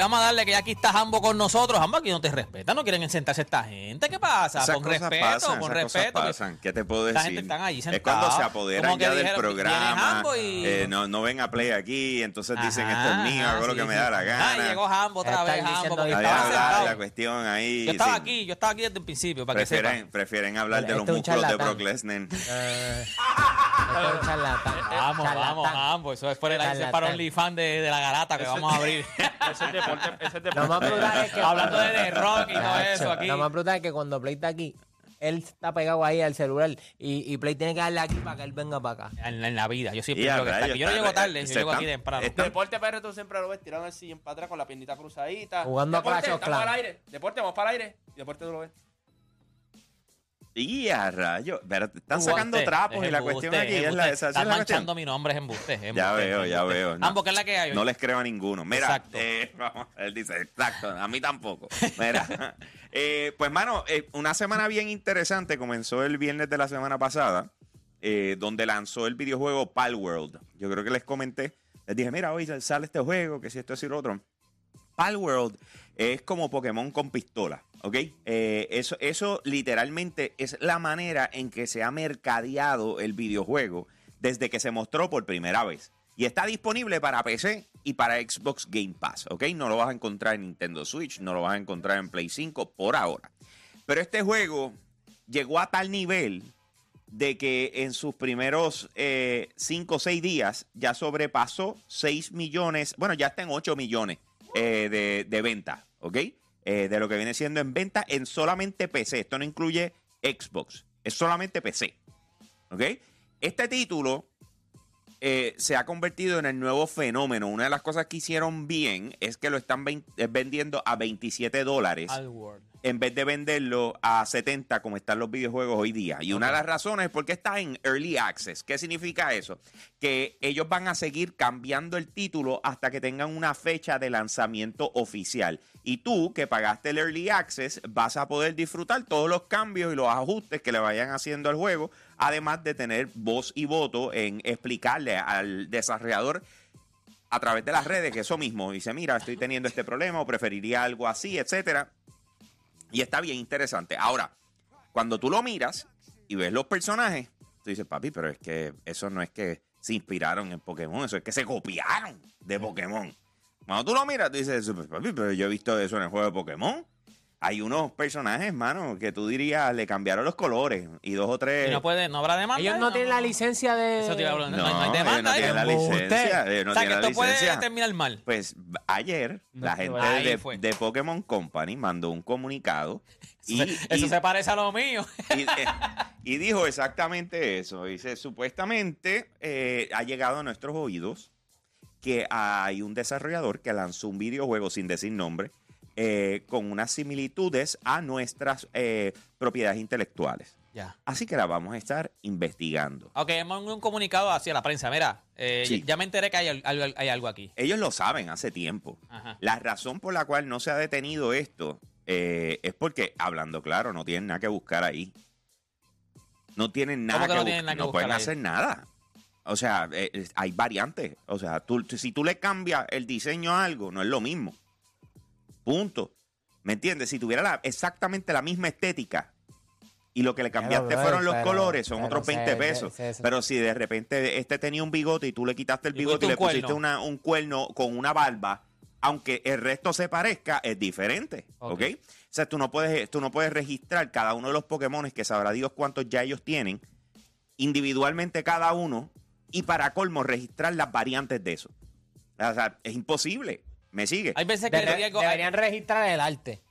Vamos a darle que ya aquí está Jambo con nosotros. Jambo, aquí no te respetan, no quieren sentarse esta gente. ¿Qué pasa? Esas con cosas respeto, pasan, con esas respeto. cosas pasan. ¿Qué te puedo decir? gente están allí es cuando se sentados, apoderan que ya del dijeron, programa. Y- eh, no, no ven a play aquí, entonces dicen esto es mío, hago lo sí, que me da la gana. Ay, llegó Jambo otra vez, Jambo, porque que estaba de la cuestión ahí. Yo estaba sí. aquí, yo estaba aquí desde el principio, para que Prefieren, sepan. prefieren hablar de Este los es un músculos de. Brock Lesnar. Eh, es charlatán. Vamos, Charlatán. vamos, Jambo. Eso es por el Charlatán. para OnlyFans de, de la garata que vamos a abrir. Ese es deporte, ese es deporte. Lo más brutal es que. Hablando de Rock y todo eso aquí. Lo más brutal es que cuando Play está aquí, él está pegado ahí al celular y, y Play tiene que darle aquí para que él venga para acá. En, en la vida, yo siempre a digo que está aquí. Yo no llego tarde, eh, yo llego aquí temprano. están- Deporte PR tú siempre lo ves tirado en el sillón para atrás con la piernita cruzadita. Jugando a Deporte, Clash of estamos al Clans. aire. Deporte, vamos para el aire. Y deporte tú lo ves. Y a. Pero te están Embuste, sacando trapos es y la embuste, cuestión aquí es embuste. la, esa, esa Estás es la cuestión. manchando mi nombre, es embuste. es Ya veo, es ya embuste. veo. Ambos, ¿qué es la que hay? No les creo a ninguno. Mira, Exacto. eh, vamos, él dice, exacto, a mí tampoco. Mira, eh, pues mano, eh, una semana bien interesante comenzó el viernes de la semana pasada, eh, donde lanzó el videojuego Palworld. Yo creo que les comenté, les dije, mira, hoy sale este juego, que si esto es y lo otro. Palworld es como Pokémon con pistola, ¿ok? Eh, eso, eso literalmente es la manera en que se ha mercadeado el videojuego desde que se mostró por primera vez. Y está disponible para PC y para Xbox Game Pass, ¿ok? No lo vas a encontrar en Nintendo Switch, no lo vas a encontrar en Play 5 por ahora. Pero este juego llegó a tal nivel de que en sus primeros 5 o 6 días ya sobrepasó 6 millones, bueno, ya está en 8 millones eh, de, de venta, ¿ok? Eh, de lo que viene siendo en venta en solamente PC. Esto no incluye Xbox, es solamente PC, ¿ok? Este título eh, se ha convertido en el nuevo fenómeno. Una de las cosas que hicieron bien es que lo están eh, vendiendo a 27 dólares. En vez de venderlo a 70 como están los videojuegos hoy día. Y una de las razones es porque está en Early Access. ¿Qué significa eso? Que ellos van a seguir cambiando el título hasta que tengan una fecha de lanzamiento oficial. Y tú, que pagaste el Early Access, vas a poder disfrutar todos los cambios y los ajustes que le vayan haciendo al juego, además de tener voz y voto en explicarle al desarrollador a través de las redes que eso mismo dice, mira, estoy teniendo este problema o preferiría algo así, etcétera. Y está bien interesante. Ahora, cuando tú lo miras y ves los personajes, tú dices, papi, pero es que eso no es que se inspiraron en Pokémon, eso es que se copiaron de Pokémon. Cuando tú lo miras, tú dices, "Pues, papi, pero yo he visto eso en el juego de Pokémon. Hay unos personajes, mano, que tú dirías, le cambiaron los colores y dos o tres... Y no puede, no habrá demanda. Ellos no tienen la licencia de. Eso te iba a hablar. No, No, no hay ellos demanda no tienen la licencia. ellos no o sea, que esto puede terminar mal. Pues ayer No la te gente de, de Pokémon Company mandó un comunicado y, Eso y- se parece a lo mío. y, eh, y dijo exactamente eso. Dice, supuestamente eh, ha llegado a nuestros oídos que hay un desarrollador que lanzó un videojuego sin decir nombre eh, con unas similitudes a nuestras eh, propiedades intelectuales. ya. Así que la vamos a estar investigando. Ok, hemos un comunicado hacia la prensa. Mira, eh, Sí. ya me enteré que hay, al- algo- hay algo aquí. Ellos lo saben hace tiempo. Ajá. La razón por la cual no se ha detenido esto eh, es porque, hablando claro, no tienen nada que buscar ahí. No tienen nada ¿Cómo que que, no bu- tienen nada que no buscar pueden ahí? hacer nada. O sea, hay variantes. O sea, tú, si tú le cambias el diseño a algo, no es lo mismo. Punto. ¿Me entiendes? Si tuviera la- exactamente la misma estética y lo que le cambiaste fueron los pero- colores, son otros se- 20 se- pesos. se- se- Pero si de repente este tenía un bigote y tú le quitaste el bigote y le un pusiste una- un cuerno con una barba, aunque el resto se parezca, es diferente. ¿Ok? Ok. O sea, tú no, puedes, tú no puedes registrar cada uno de los Pokémon que sabrá Dios cuántos ya ellos tienen, individualmente cada uno, y para colmo registrar las variantes de eso. O sea, es imposible. ¿Me sigue? Hay veces que Debe- le digo, deberían registrar el arte.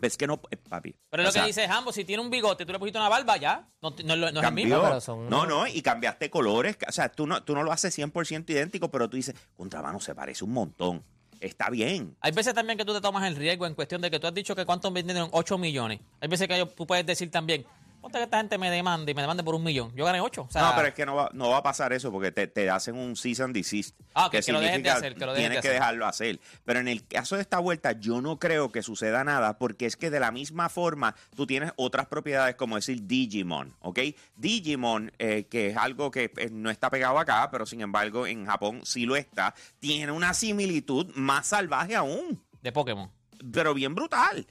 Es que no, eh, papi. pero es lo O sea, que dice Jambo, si tiene un bigote, tú le pusiste una barba, ya. No, no, no es el cambió. mismo. pero son No, unos- no, y cambiaste colores. O sea, tú no, tú no lo haces 100% idéntico, pero tú dices, contramano se parece un montón. está bien. Hay veces también que tú te tomas el riesgo en cuestión de que tú has dicho que cuántos vendieron 8 millones. Hay veces que tú puedes decir también, ponte que esta gente me demande y me demande por un millón. Yo gané 8. O sea, no, pero es que no va, no va a pasar eso porque te, te hacen un season desist. Ah, ok, que lo dejen de hacer, que lo dejen tienes de que dejarlo hacer. Pero en el caso de esta vuelta, yo no creo que suceda nada porque es que de la misma forma tú tienes otras propiedades como decir Digimon, ¿ok? Digimon, eh, que es algo que eh, no está pegado acá, pero sin embargo en Japón sí lo está, tiene una similitud más salvaje aún de Pokémon. pero bien brutal.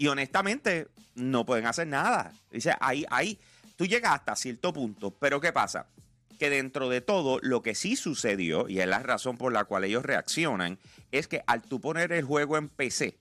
Y honestamente, no pueden hacer nada. Dice, ahí, ahí, tú llegas hasta cierto punto, pero ¿qué pasa? Que dentro de todo, lo que sí sucedió, y es la razón por la cual ellos reaccionan, es que al tú poner el juego en PC,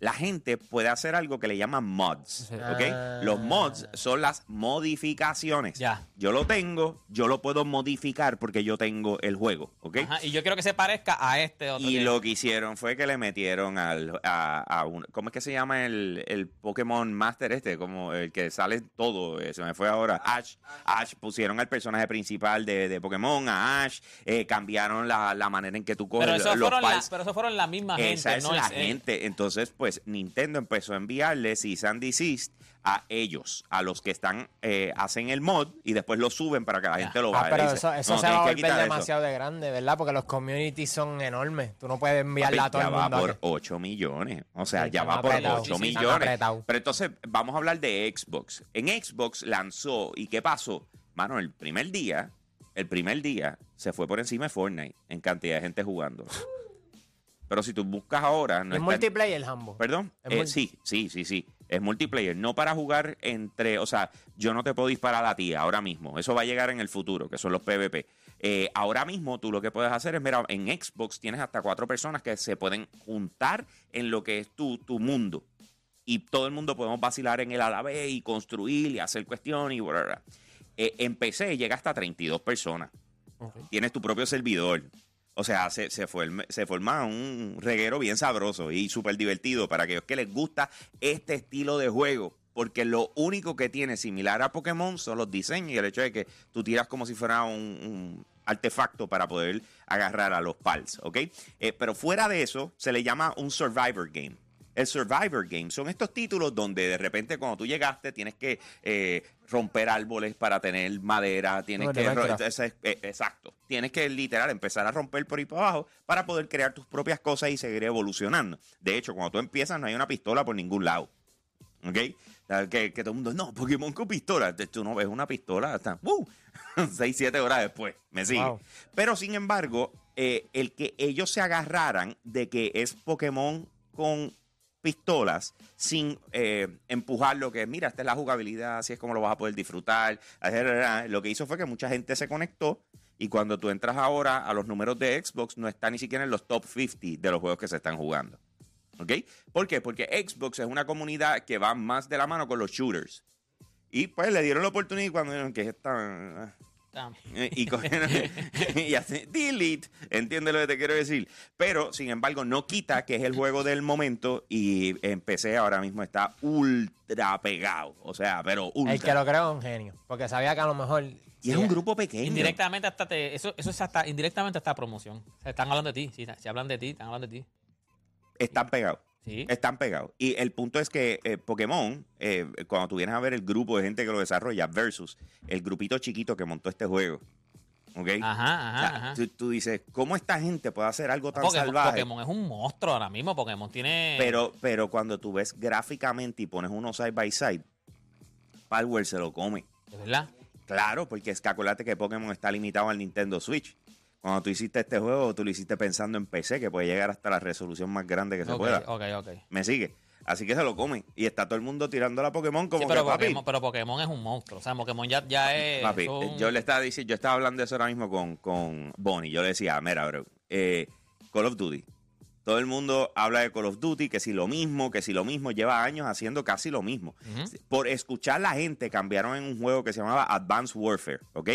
la gente puede hacer algo que le llaman mods, ¿ok? Ah. Los mods son las modificaciones. Ya. Yo lo tengo, yo lo puedo modificar porque yo tengo el juego, ¿ok? Ajá, y yo quiero que se parezca a este otro. Y que- lo que hicieron fue que le metieron al, a, a un, ¿cómo es que se llama el, el Pokémon Master este? Como el que sale todo, eh, se me fue ahora. Ash. Ash, pusieron al personaje principal de, de Pokémon, a Ash, eh, cambiaron la, la manera en que tú coges pero, eso los fueron la, pero eso fueron la misma gente. Esa es no la es- gente. Entonces, pues Nintendo empezó a enviarle cease and desist a ellos, a los que están, eh, hacen el mod y después lo suben para que la gente lo Ah, vaya. pero Dice, eso, eso "No, se va a volver quitar eso". demasiado de grande, ¿verdad? Porque los communities son enormes. Tú no puedes enviarla a todo ya el va mundo. a por que- 8 millones. O sea, Sí, ya va por apretados. 8 Sí, sí, están millones. Pero entonces, vamos a hablar de Xbox. En Xbox lanzó, ¿y qué pasó? Mano, el primer día, el primer día se fue por encima de Fortnite en cantidad de gente jugando. Pero si tú buscas ahora, no es está- multiplayer, Hambo. ¿Perdón? Es Eh, multi- sí, sí, sí, sí. Es multiplayer. No para jugar entre. O sea, yo no te puedo disparar a ti ahora mismo. Eso va a llegar en el futuro, que son los PvP. Eh, ahora mismo tú lo que puedes hacer es, mira, en Xbox tienes hasta cuatro personas que se pueden juntar en lo que es tu, tu mundo. Y todo el mundo podemos vacilar en el a la vez y construir y hacer cuestiones y bla, bla, bla. Eh, en PC llega hasta 32 personas tienes tu propio servidor. O sea, se, se, forma, se forma un reguero bien sabroso y súper divertido para aquellos que les gusta este estilo de juego. Porque lo único que tiene similar a Pokémon son los diseños y el hecho de que tú tiras como si fuera un, artefacto para poder agarrar a los pals, ¿ok? Eh, pero fuera de eso, se le llama un Survivor Game. El Survivor Game son estos títulos donde de repente cuando tú llegaste tienes que eh, romper árboles para tener madera, tienes que... es- eh, exacto. Tienes que literal empezar a romper por ahí para abajo para poder crear tus propias cosas y seguir evolucionando. De hecho, cuando tú empiezas no hay una pistola por ningún lado. ¿Ok? Que, que todo el mundo, no, Pokémon con pistola. Tú no ves una pistola hasta, ¡uh! 6, 7 horas después. Me sigue. Wow. Pero sin embargo, eh, el que ellos se agarraran de que es Pokémon con pistolas sin eh, empujar lo que mira, esta es la jugabilidad, así es como lo vas a poder disfrutar. Lo que hizo fue que mucha gente se conectó y cuando tú entras ahora a los números de Xbox no está ni siquiera en los top 50 de los juegos que se están jugando. ¿Ok? ¿Por qué? Porque Xbox es una comunidad que va más de la mano con los shooters. Y pues le dieron la oportunidad y cuando vieron que es esta... Eh, y cogieron y hacen delete, entiende lo que te quiero decir. Pero, sin embargo, no quita que es el juego del momento y en PC ahora mismo está ultra pegado. O sea, pero ultra. El que lo creó es un genio. Porque sabía que a lo mejor. y es un grupo pequeño. Indirectamente hasta te, eso, eso es hasta, indirectamente hasta promoción. O sea, están hablando de ti, sí, si hablan de ti, están hablando de ti. Están pegados. Sí. Están pegados. Y el punto es que eh, Pokémon, eh, cuando tú vienes a ver el grupo de gente que lo desarrolla versus el grupito chiquito que montó este juego. ¿Ok? Ajá, O ajá, sea, ajá. Tú, tú dices, ¿cómo esta gente puede hacer algo tan Pokémon, salvaje? Pokémon es un monstruo ahora mismo. Pokémon tiene. Pero, pero cuando tú ves gráficamente y pones uno side by side, Power se lo come. ¿De verdad? Claro, porque es que acuérdate que Pokémon está limitado al Nintendo Switch. Cuando tú hiciste este juego, tú lo hiciste pensando en PC, que puede llegar hasta la resolución más grande que se Ok, pueda. ok, ok. Me sigue. Así que se lo come. Y está todo el mundo tirando a Pokémon como Sí, pero, que, papi, Pokémon, pero Pokémon es un monstruo. O sea, Pokémon ya, ya es. papi, yo le estaba diciendo, yo estaba hablando de eso ahora mismo con, con Bonnie. Yo le decía, mira, bro, eh, Call of Duty. Todo el mundo habla de Call of Duty, que si lo mismo, que si lo mismo, lleva años haciendo casi lo mismo. Por escuchar la gente, cambiaron en un juego que se llamaba Advanced Warfare, ¿ok?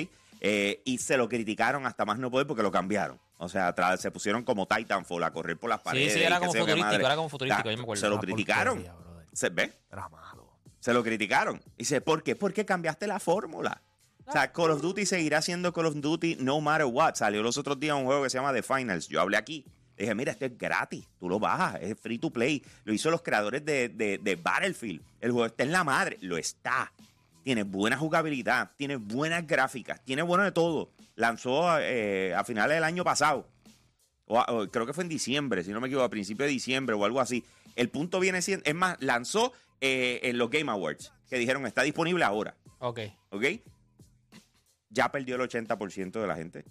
Eh, y se lo criticaron hasta más no poder porque lo cambiaron. O sea, tra- se pusieron como Titanfall a correr por las paredes. sí, era y qué como futurístico, era como futurístico, Ta- yo me acuerdo. Se lo Una criticaron. porquería. ¿Se ve? Era malo. Se lo criticaron. Y dice, ¿por qué? Porque cambiaste la fórmula. O sea, Call of Duty seguirá siendo Call of Duty no matter what. Salió los otros días un juego que se llama The Finals. Yo hablé aquí. Dije, mira, esto es gratis, tú lo bajas, es free to play. Lo hizo los creadores de, de- de Battlefield. El juego está en la madre, lo está. Tiene buena jugabilidad, tiene buenas gráficas, tiene bueno de todo. Lanzó eh, a finales del año pasado. O creo que fue en diciembre, si no me equivoco, a principios de diciembre o algo así. El punto viene siendo, es más, lanzó eh, en los Game Awards, que dijeron está disponible ahora, Ok. ¿ok? Ya perdió el 80% de la gente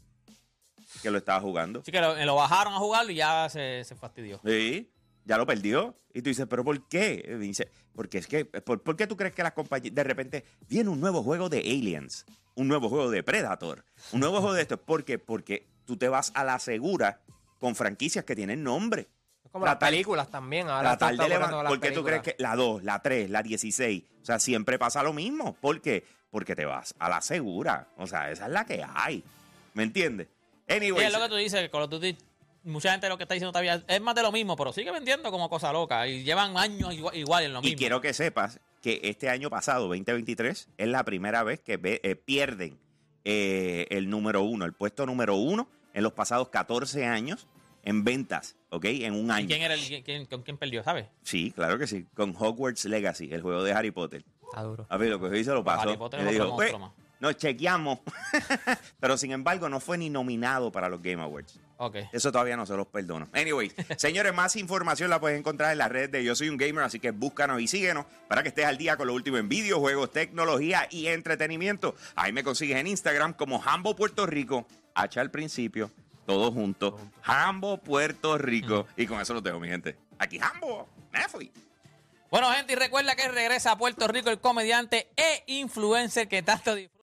que lo estaba jugando. Así que lo, lo bajaron a jugarlo y ya se, se fastidió. Sí, ya lo perdió. Y tú dices, ¿pero por qué? Y dice, porque es que, ¿por, por qué tú crees que las compañías, de repente, viene un nuevo juego de Aliens, un nuevo juego de Predator, un nuevo juego de esto? ¿Por qué? Porque tú te vas a la segura con franquicias que tienen nombre. Es como las películas también. Ahora Tratar de levantar. ¿Por qué tú crees que la 2, la 3, la 16? O sea, siempre pasa lo mismo. ¿Por qué? Porque te vas a la segura. O sea, esa es la que hay. ¿Me entiendes? Anyway, es lo que tú dices, que Call of Duty, mucha gente lo que está diciendo todavía es más de lo mismo, pero sigue vendiendo como cosa loca. Y llevan años igual, igual en lo Y mismo. quiero que sepas que este año pasado, 2023, es la primera vez que ve- eh, pierden eh, el número uno, el puesto número uno en los pasados 14 años en ventas, ¿ok? En un ¿Y año. ¿Quién era el, quién, con quién perdió, sabes? Sí, claro que sí. Con Hogwarts Legacy, el juego de Harry Potter. Está duro. A ver, lo que hizo lo pasó. Harry Potter Y le dijo, "Pues, más". Nos chequeamos. Pero sin embargo, no fue ni nominado para los Game Awards. Ok. Eso todavía no se los perdono. Anyway, señores, más información la puedes encontrar en las redes de Yo Soy un Gamer, así que búscanos y síguenos para que estés al día con lo último en videojuegos, tecnología y entretenimiento. Ahí me consigues en Instagram como Hambo Puerto Rico, H al principio, todos juntos. Hambo Puerto Rico. Y con eso los dejo, mi gente. Aquí Hambo, me fui. Bueno, gente, y recuerda que regresa a Puerto Rico el comediante e influencer que tanto disfruta.